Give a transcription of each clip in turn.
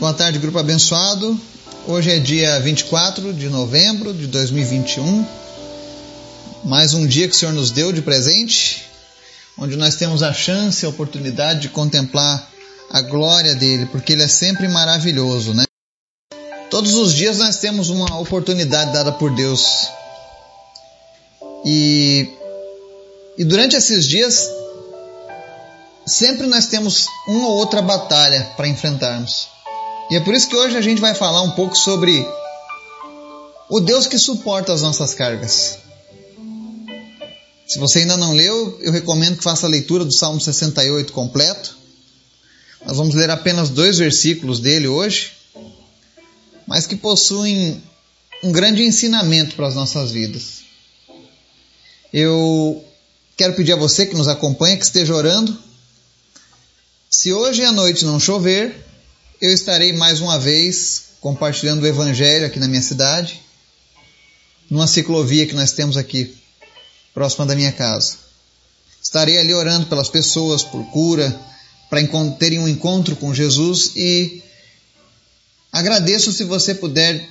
Boa tarde, grupo abençoado. Hoje é dia 24 de novembro de 2021. Mais um dia que o Senhor nos deu de presente, onde nós temos a chance, a oportunidade de contemplar a glória dele, porque ele é sempre maravilhoso, né? Todos os dias nós temos uma oportunidade dada por Deus. E, e durante esses dias, sempre nós temos uma ou outra batalha para enfrentarmos. E é por isso que hoje a gente vai falar um pouco sobre o Deus que suporta as nossas cargas. Se você ainda não leu, eu recomendo que faça a leitura do Salmo 68 completo. Nós vamos ler apenas dois versículos dele hoje, mas que possuem um grande ensinamento para as nossas vidas. Eu quero pedir a você que nos acompanha que esteja orando. Se hoje à noite não chover, eu estarei mais uma vez compartilhando o Evangelho aqui na minha cidade, numa ciclovia que nós temos aqui, próxima da minha casa. Estarei ali orando pelas pessoas, por cura, para terem um encontro com Jesus e agradeço se você puder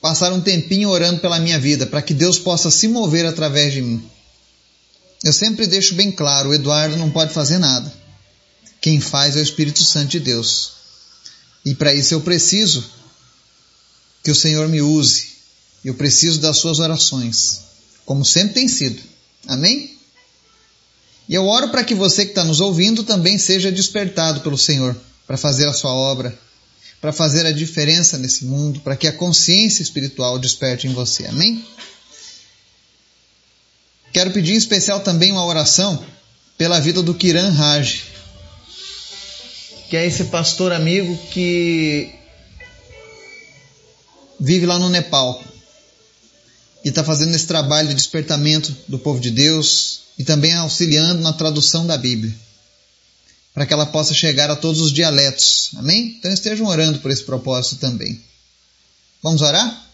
passar um tempinho orando pela minha vida, para que Deus possa se mover através de mim. Eu sempre deixo bem claro: o Eduardo não pode fazer nada. Quem faz é o Espírito Santo de Deus. E para isso eu preciso que o Senhor me use. Eu preciso das suas orações, como sempre tem sido. Amém? E eu oro para que você que está nos ouvindo também seja despertado pelo Senhor para fazer a sua obra, para fazer a diferença nesse mundo, para que a consciência espiritual desperte em você. Amém? Quero pedir em especial também uma oração pela vida do Kiran Raj que é esse pastor amigo que vive lá no Nepal e está fazendo esse trabalho de despertamento do povo de Deus e também auxiliando na tradução da Bíblia, para que ela possa chegar a todos os dialetos. Amém? Então estejam orando por esse propósito também. Vamos orar?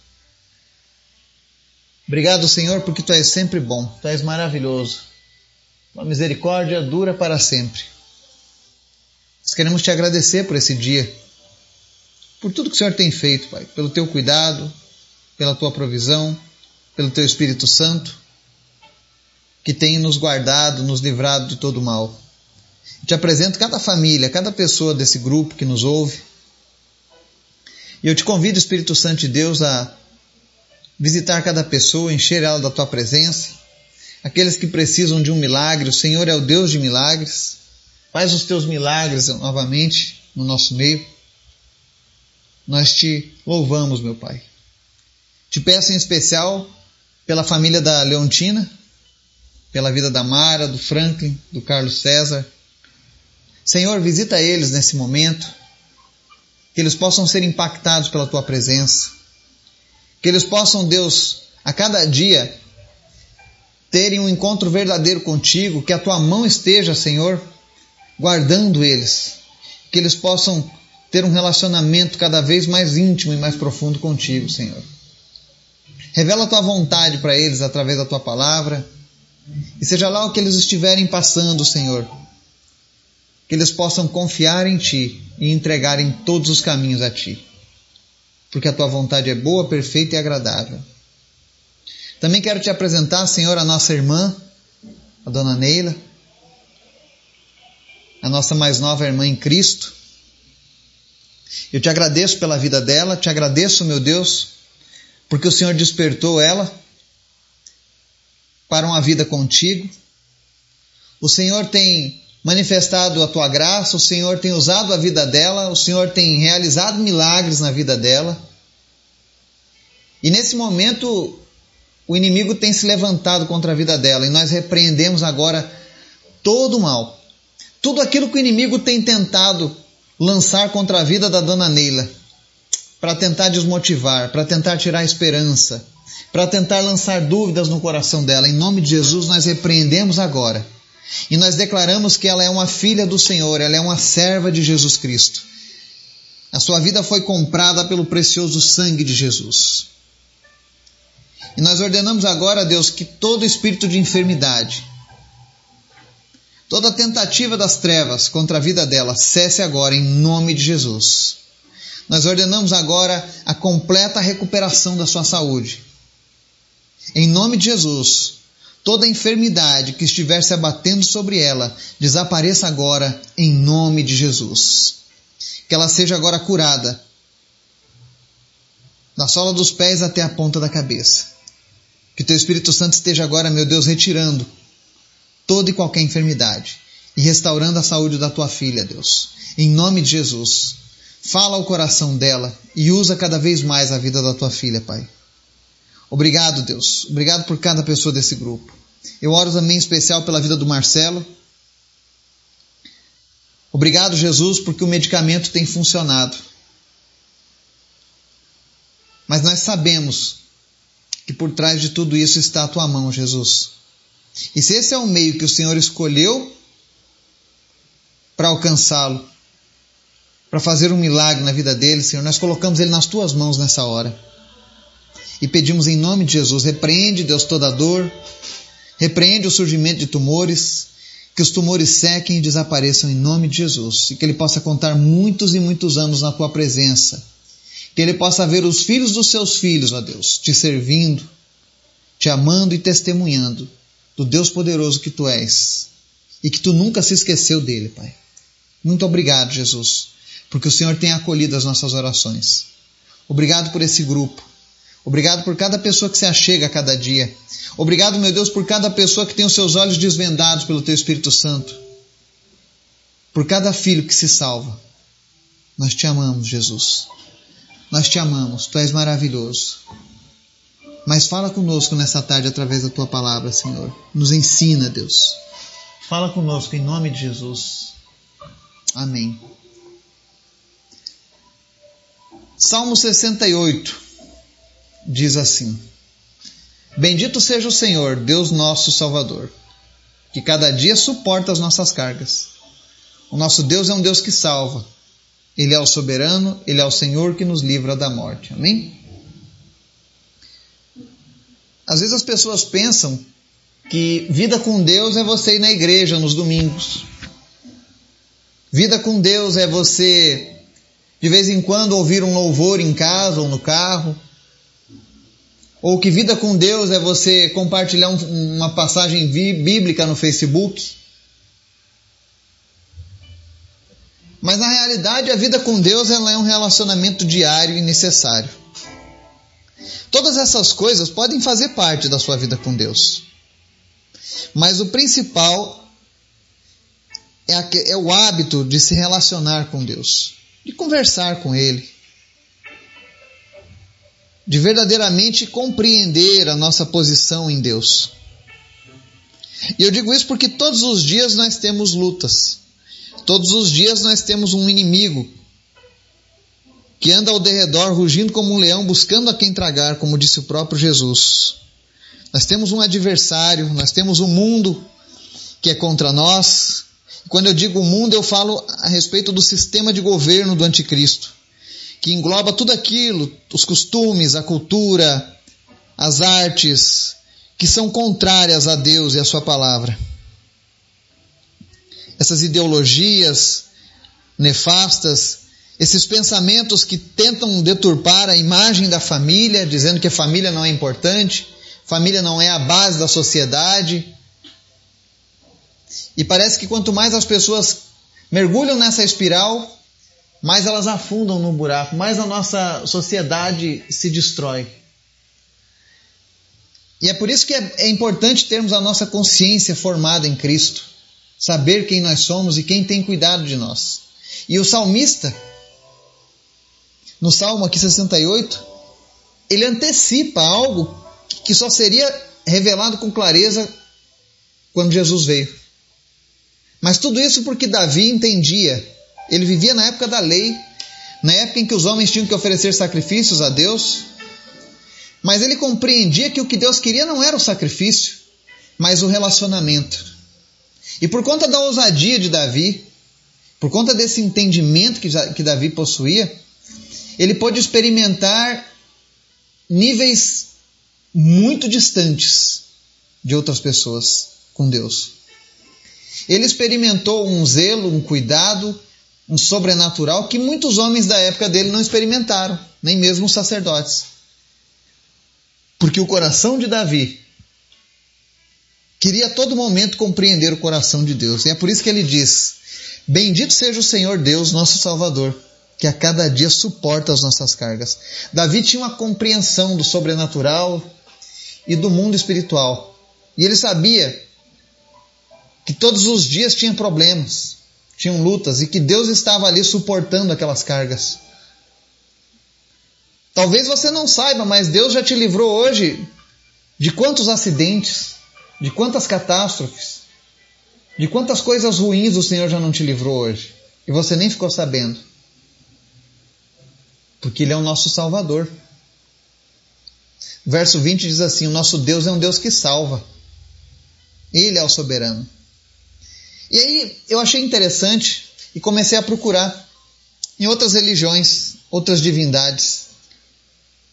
Obrigado, Senhor, porque tu és sempre bom, tu és maravilhoso. Uma misericórdia dura para sempre. Queremos te agradecer por esse dia, por tudo que o Senhor tem feito, Pai, pelo teu cuidado, pela tua provisão, pelo teu Espírito Santo, que tem nos guardado, nos livrado de todo mal. Te apresento cada família, cada pessoa desse grupo que nos ouve. E eu te convido, Espírito Santo de Deus, a visitar cada pessoa, encher ela da tua presença. Aqueles que precisam de um milagre, o Senhor é o Deus de milagres. Faz os teus milagres novamente no nosso meio. Nós te louvamos, meu Pai. Te peço em especial pela família da Leontina, pela vida da Mara, do Franklin, do Carlos César. Senhor, visita eles nesse momento, que eles possam ser impactados pela tua presença, que eles possam, Deus, a cada dia terem um encontro verdadeiro contigo, que a tua mão esteja, Senhor, guardando eles, que eles possam ter um relacionamento cada vez mais íntimo e mais profundo contigo, Senhor. Revela a tua vontade para eles através da tua palavra, e seja lá o que eles estiverem passando, Senhor, que eles possam confiar em ti e entregarem todos os caminhos a ti, porque a tua vontade é boa, perfeita e agradável. Também quero te apresentar, Senhor, a nossa irmã, a dona Neila a nossa mais nova irmã em Cristo. Eu te agradeço pela vida dela, te agradeço, meu Deus, porque o Senhor despertou ela para uma vida contigo. O Senhor tem manifestado a tua graça, o Senhor tem usado a vida dela, o Senhor tem realizado milagres na vida dela. E nesse momento, o inimigo tem se levantado contra a vida dela e nós repreendemos agora todo o mal tudo aquilo que o inimigo tem tentado lançar contra a vida da dona Neila, para tentar desmotivar, para tentar tirar a esperança, para tentar lançar dúvidas no coração dela. Em nome de Jesus, nós repreendemos agora. E nós declaramos que ela é uma filha do Senhor, ela é uma serva de Jesus Cristo. A sua vida foi comprada pelo precioso sangue de Jesus. E nós ordenamos agora, Deus, que todo espírito de enfermidade, Toda tentativa das trevas contra a vida dela cesse agora em nome de Jesus. Nós ordenamos agora a completa recuperação da sua saúde. Em nome de Jesus, toda enfermidade que estiver se abatendo sobre ela desapareça agora em nome de Jesus. Que ela seja agora curada, da sola dos pés até a ponta da cabeça. Que teu Espírito Santo esteja agora, meu Deus, retirando toda e qualquer enfermidade e restaurando a saúde da tua filha, Deus. Em nome de Jesus, fala ao coração dela e usa cada vez mais a vida da tua filha, Pai. Obrigado, Deus. Obrigado por cada pessoa desse grupo. Eu oro também em especial pela vida do Marcelo. Obrigado, Jesus, porque o medicamento tem funcionado. Mas nós sabemos que por trás de tudo isso está a tua mão, Jesus. E se esse é o meio que o Senhor escolheu para alcançá-lo, para fazer um milagre na vida dele, Senhor, nós colocamos ele nas tuas mãos nessa hora. E pedimos em nome de Jesus, repreende, Deus, toda dor, repreende o surgimento de tumores, que os tumores sequem e desapareçam em nome de Jesus, e que ele possa contar muitos e muitos anos na tua presença. Que ele possa ver os filhos dos seus filhos, ó Deus, te servindo, te amando e testemunhando do Deus poderoso que tu és e que tu nunca se esqueceu dele, Pai. Muito obrigado, Jesus, porque o Senhor tem acolhido as nossas orações. Obrigado por esse grupo. Obrigado por cada pessoa que se achega a cada dia. Obrigado, meu Deus, por cada pessoa que tem os seus olhos desvendados pelo Teu Espírito Santo. Por cada filho que se salva. Nós te amamos, Jesus. Nós te amamos. Tu és maravilhoso. Mas fala conosco nessa tarde através da tua palavra, Senhor. Nos ensina, Deus. Fala conosco em nome de Jesus. Amém. Salmo 68 diz assim: Bendito seja o Senhor, Deus nosso Salvador, que cada dia suporta as nossas cargas. O nosso Deus é um Deus que salva. Ele é o soberano, ele é o Senhor que nos livra da morte. Amém? Às vezes as pessoas pensam que vida com Deus é você ir na igreja nos domingos. Vida com Deus é você de vez em quando ouvir um louvor em casa ou no carro. Ou que vida com Deus é você compartilhar um, uma passagem bíblica no Facebook. Mas na realidade a vida com Deus ela é um relacionamento diário e necessário. Todas essas coisas podem fazer parte da sua vida com Deus. Mas o principal é, é o hábito de se relacionar com Deus, de conversar com Ele, de verdadeiramente compreender a nossa posição em Deus. E eu digo isso porque todos os dias nós temos lutas, todos os dias nós temos um inimigo que anda ao derredor rugindo como um leão, buscando a quem tragar, como disse o próprio Jesus. Nós temos um adversário, nós temos um mundo que é contra nós. Quando eu digo mundo, eu falo a respeito do sistema de governo do anticristo, que engloba tudo aquilo, os costumes, a cultura, as artes, que são contrárias a Deus e a sua palavra. Essas ideologias nefastas esses pensamentos que tentam deturpar a imagem da família, dizendo que a família não é importante, família não é a base da sociedade. E parece que quanto mais as pessoas mergulham nessa espiral, mais elas afundam no buraco, mais a nossa sociedade se destrói. E é por isso que é, é importante termos a nossa consciência formada em Cristo, saber quem nós somos e quem tem cuidado de nós. E o salmista, no Salmo aqui 68, ele antecipa algo que só seria revelado com clareza quando Jesus veio. Mas tudo isso porque Davi entendia. Ele vivia na época da lei, na época em que os homens tinham que oferecer sacrifícios a Deus. Mas ele compreendia que o que Deus queria não era o sacrifício, mas o relacionamento. E por conta da ousadia de Davi, por conta desse entendimento que Davi possuía, ele pôde experimentar níveis muito distantes de outras pessoas com Deus. Ele experimentou um zelo, um cuidado, um sobrenatural que muitos homens da época dele não experimentaram, nem mesmo os sacerdotes. Porque o coração de Davi queria a todo momento compreender o coração de Deus. E é por isso que ele diz: Bendito seja o Senhor Deus, nosso Salvador, que a cada dia suporta as nossas cargas. Davi tinha uma compreensão do sobrenatural e do mundo espiritual. E ele sabia que todos os dias tinha problemas, tinham lutas e que Deus estava ali suportando aquelas cargas. Talvez você não saiba, mas Deus já te livrou hoje de quantos acidentes, de quantas catástrofes, de quantas coisas ruins o Senhor já não te livrou hoje e você nem ficou sabendo. Porque Ele é o nosso Salvador. Verso 20 diz assim: O nosso Deus é um Deus que salva. Ele é o soberano. E aí eu achei interessante e comecei a procurar em outras religiões, outras divindades.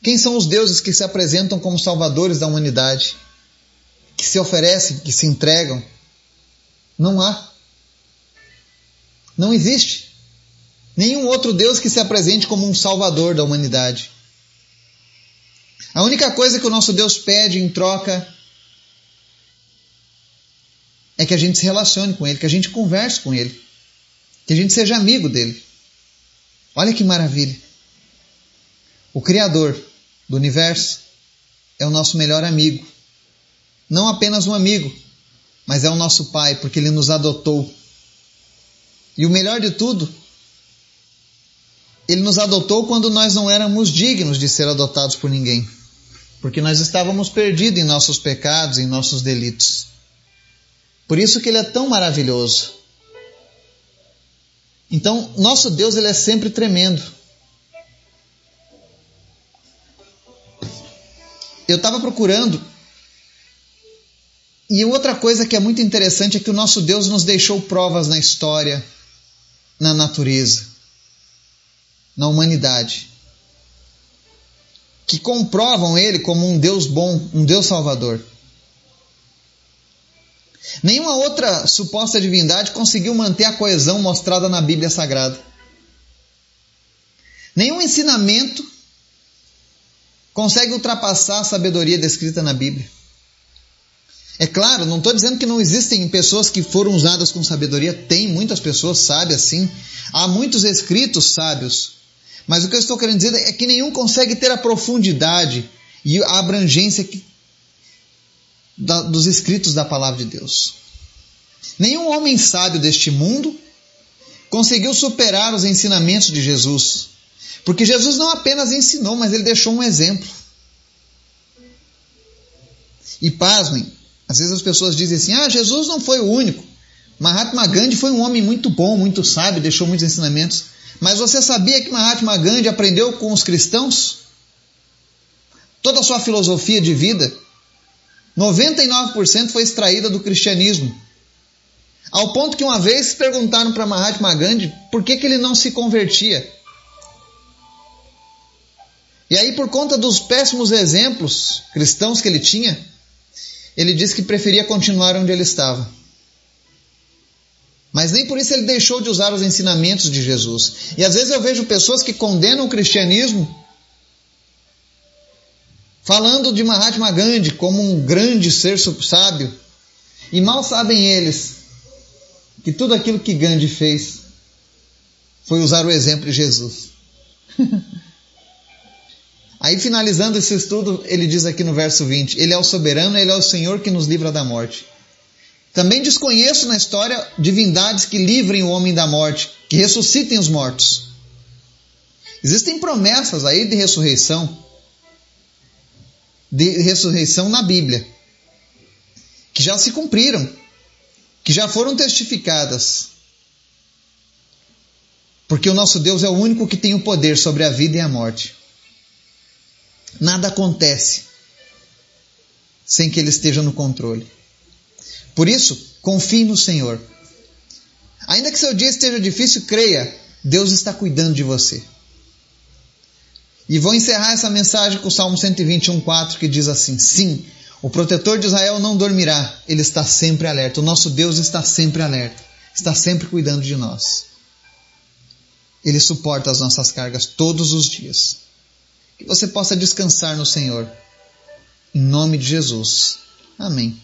Quem são os deuses que se apresentam como salvadores da humanidade? Que se oferecem, que se entregam? Não há. Não existe. Nenhum outro Deus que se apresente como um salvador da humanidade. A única coisa que o nosso Deus pede em troca é que a gente se relacione com Ele, que a gente converse com Ele, que a gente seja amigo dele. Olha que maravilha! O Criador do universo é o nosso melhor amigo. Não apenas um amigo, mas é o nosso Pai, porque Ele nos adotou. E o melhor de tudo, Ele nos adotou quando nós não éramos dignos de ser adotados por ninguém porque nós estávamos perdidos em nossos pecados, em nossos delitos. Por isso que ele é tão maravilhoso. Então, nosso Deus ele é sempre tremendo. Eu estava procurando e outra coisa que é muito interessante é que o nosso Deus nos deixou provas na história, na natureza, na humanidade que comprovam ele como um Deus bom, um Deus salvador. Nenhuma outra suposta divindade conseguiu manter a coesão mostrada na Bíblia Sagrada. Nenhum ensinamento consegue ultrapassar a sabedoria descrita na Bíblia. É claro, não estou dizendo que não existem pessoas que foram usadas com sabedoria, tem muitas pessoas sábias, sim. Há muitos escritos sábios. Mas o que eu estou querendo dizer é que nenhum consegue ter a profundidade e a abrangência que, da, dos escritos da palavra de Deus. Nenhum homem sábio deste mundo conseguiu superar os ensinamentos de Jesus. Porque Jesus não apenas ensinou, mas ele deixou um exemplo. E pasmem, às vezes as pessoas dizem assim: ah, Jesus não foi o único. Mahatma Gandhi foi um homem muito bom, muito sábio, deixou muitos ensinamentos. Mas você sabia que Mahatma Gandhi aprendeu com os cristãos? Toda a sua filosofia de vida, 99% foi extraída do cristianismo. Ao ponto que uma vez perguntaram para Mahatma Gandhi por que, que ele não se convertia. E aí, por conta dos péssimos exemplos cristãos que ele tinha, ele disse que preferia continuar onde ele estava. Mas nem por isso ele deixou de usar os ensinamentos de Jesus. E às vezes eu vejo pessoas que condenam o cristianismo falando de Mahatma Gandhi como um grande ser sábio. E mal sabem eles que tudo aquilo que Gandhi fez foi usar o exemplo de Jesus. Aí, finalizando esse estudo, ele diz aqui no verso 20: Ele é o soberano, ele é o Senhor que nos livra da morte. Também desconheço na história divindades que livrem o homem da morte, que ressuscitem os mortos. Existem promessas aí de ressurreição, de ressurreição na Bíblia, que já se cumpriram, que já foram testificadas. Porque o nosso Deus é o único que tem o poder sobre a vida e a morte. Nada acontece sem que Ele esteja no controle. Por isso, confie no Senhor. Ainda que seu dia esteja difícil, creia, Deus está cuidando de você. E vou encerrar essa mensagem com o Salmo 121,4 que diz assim: Sim, O protetor de Israel não dormirá, ele está sempre alerta. O nosso Deus está sempre alerta, está sempre cuidando de nós. Ele suporta as nossas cargas todos os dias. Que você possa descansar no Senhor. Em nome de Jesus. Amém.